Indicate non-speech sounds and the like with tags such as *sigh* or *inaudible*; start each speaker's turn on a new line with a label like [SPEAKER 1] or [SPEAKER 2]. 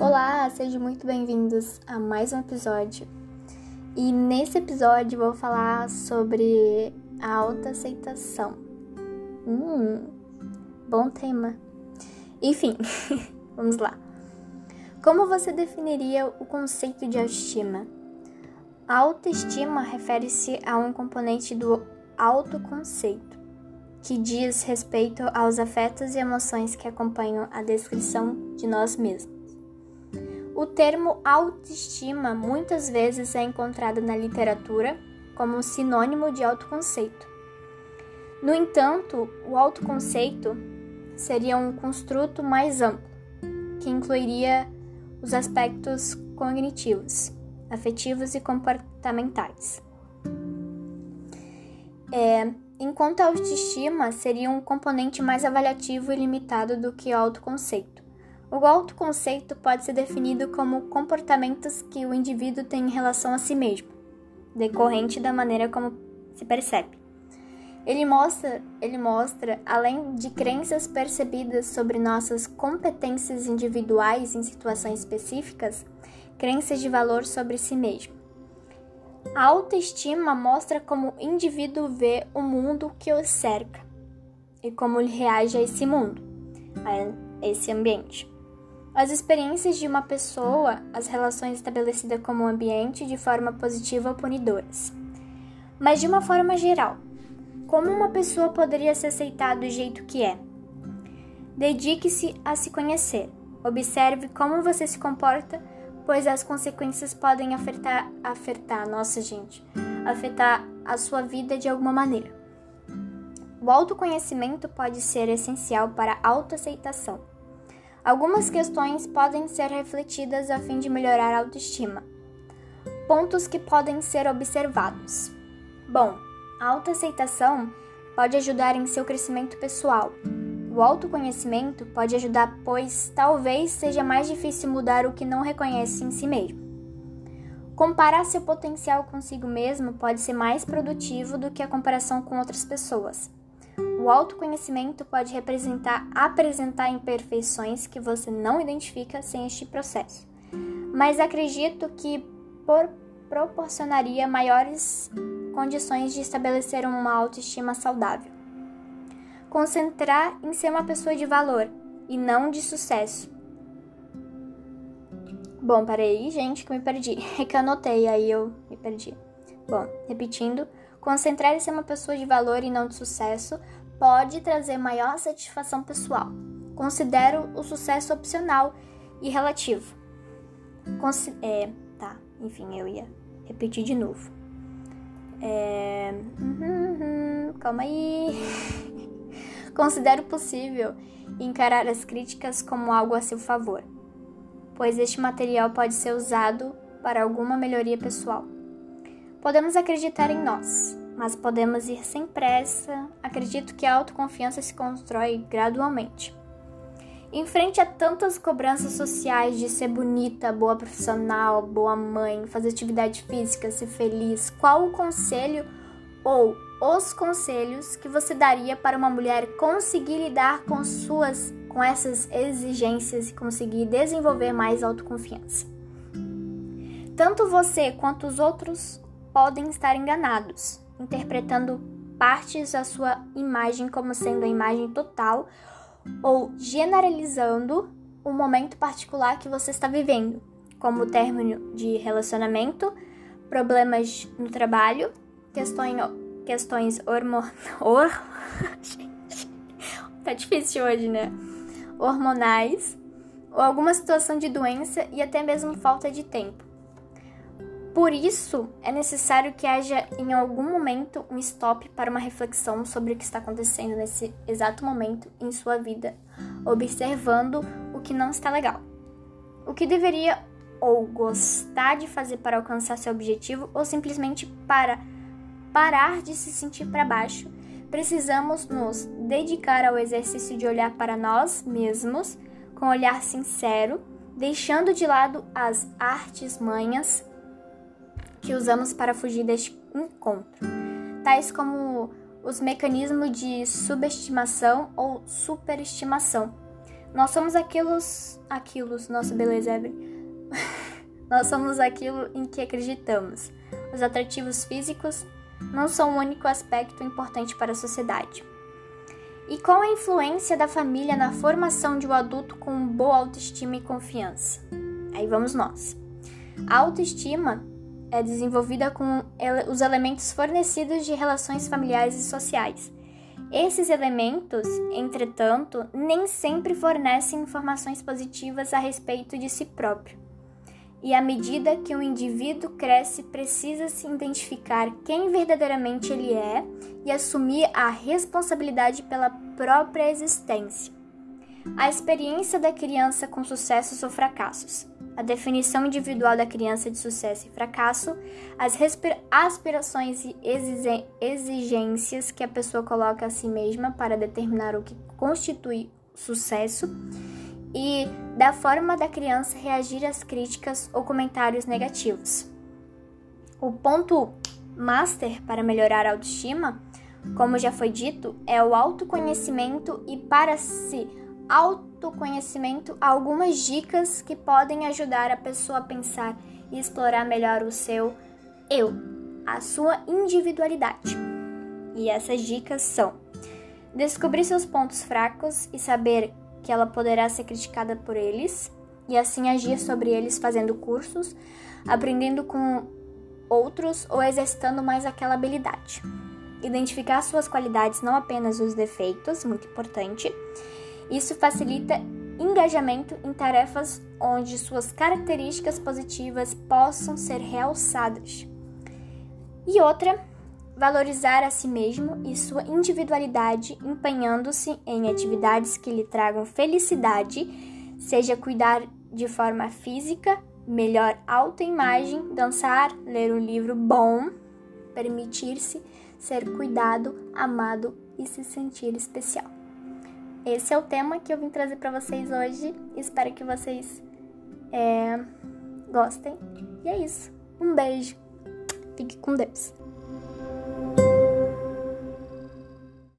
[SPEAKER 1] Olá, sejam muito bem-vindos a mais um episódio. E nesse episódio vou falar sobre a autoaceitação. Hum, bom tema. Enfim, *laughs* vamos lá. Como você definiria o conceito de autoestima? A autoestima refere-se a um componente do autoconceito que diz respeito aos afetos e emoções que acompanham a descrição de nós mesmos. O termo autoestima muitas vezes é encontrado na literatura como sinônimo de autoconceito. No entanto, o autoconceito seria um construto mais amplo, que incluiria os aspectos cognitivos, afetivos e comportamentais. É, enquanto a autoestima seria um componente mais avaliativo e limitado do que o autoconceito. O autoconceito pode ser definido como comportamentos que o indivíduo tem em relação a si mesmo, decorrente da maneira como se percebe. Ele mostra, ele mostra, além de crenças percebidas sobre nossas competências individuais em situações específicas, crenças de valor sobre si mesmo. A autoestima mostra como o indivíduo vê o mundo que o cerca e como ele reage a esse mundo, a esse ambiente. As experiências de uma pessoa, as relações estabelecidas como ambiente de forma positiva ou punidoras. Mas de uma forma geral, como uma pessoa poderia se aceitar do jeito que é? Dedique-se a se conhecer. Observe como você se comporta pois as consequências podem afetar, afetar, nossa gente, afetar a sua vida de alguma maneira. O autoconhecimento pode ser essencial para a autoaceitação. Algumas questões podem ser refletidas a fim de melhorar a autoestima. Pontos que podem ser observados. Bom, a autoaceitação pode ajudar em seu crescimento pessoal, o autoconhecimento pode ajudar, pois talvez seja mais difícil mudar o que não reconhece em si mesmo. Comparar seu potencial consigo mesmo pode ser mais produtivo do que a comparação com outras pessoas. O autoconhecimento pode representar apresentar imperfeições que você não identifica sem este processo, mas acredito que por, proporcionaria maiores condições de estabelecer uma autoestima saudável concentrar em ser uma pessoa de valor e não de sucesso. Bom, parei, gente, que me perdi. *laughs* É que eu anotei, aí eu me perdi. Bom, repetindo, concentrar em ser uma pessoa de valor e não de sucesso pode trazer maior satisfação pessoal. Considero o sucesso opcional e relativo. É, tá, enfim, eu ia repetir de novo. É... Uhum, calma aí. *laughs* Considero possível encarar as críticas como algo a seu favor, pois este material pode ser usado para alguma melhoria pessoal. Podemos acreditar em nós, mas podemos ir sem pressa. Acredito que a autoconfiança se constrói gradualmente. Em frente a tantas cobranças sociais de ser bonita, boa profissional, boa mãe, fazer atividade física, ser feliz, qual o conselho ou os conselhos que você daria para uma mulher conseguir lidar com suas com essas exigências e conseguir desenvolver mais autoconfiança. Tanto você quanto os outros podem estar enganados, interpretando partes da sua imagem como sendo a imagem total ou generalizando o momento particular que você está vivendo, como o término de relacionamento, problemas no trabalho, questões questões hormon... Or... *laughs* tá difícil hoje, né? Hormonais, ou alguma situação de doença e até mesmo falta de tempo. Por isso, é necessário que haja em algum momento um stop para uma reflexão sobre o que está acontecendo nesse exato momento em sua vida, observando o que não está legal. O que deveria ou gostar de fazer para alcançar seu objetivo ou simplesmente para parar de se sentir para baixo, precisamos nos dedicar ao exercício de olhar para nós mesmos com um olhar sincero, deixando de lado as artes manhas que usamos para fugir deste encontro, tais como os mecanismos de subestimação ou superestimação, Nós somos aquilo, aquilo, nossa beleza, Evelyn. *laughs* Nós somos aquilo em que acreditamos. Os atrativos físicos não são o único aspecto importante para a sociedade. E qual a influência da família na formação de um adulto com boa autoestima e confiança? Aí vamos nós. A autoestima é desenvolvida com os elementos fornecidos de relações familiares e sociais. Esses elementos, entretanto, nem sempre fornecem informações positivas a respeito de si próprio. E à medida que o indivíduo cresce, precisa se identificar quem verdadeiramente ele é e assumir a responsabilidade pela própria existência. A experiência da criança com sucessos ou fracassos, a definição individual da criança de sucesso e fracasso, as aspirações e exigências que a pessoa coloca a si mesma para determinar o que constitui sucesso e da forma da criança reagir às críticas ou comentários negativos. O ponto master para melhorar a autoestima, como já foi dito, é o autoconhecimento e para se autoconhecimento algumas dicas que podem ajudar a pessoa a pensar e explorar melhor o seu eu, a sua individualidade. E essas dicas são: descobrir seus pontos fracos e saber que ela poderá ser criticada por eles e assim agir sobre eles fazendo cursos, aprendendo com outros ou exercitando mais aquela habilidade. Identificar suas qualidades, não apenas os defeitos, muito importante. Isso facilita engajamento em tarefas onde suas características positivas possam ser realçadas. E outra valorizar a si mesmo e sua individualidade, empenhando-se em atividades que lhe tragam felicidade, seja cuidar de forma física, melhor autoimagem, dançar, ler um livro bom, permitir-se ser cuidado, amado e se sentir especial. Esse é o tema que eu vim trazer para vocês hoje. Espero que vocês é, gostem. E é isso. Um beijo. Fique com Deus.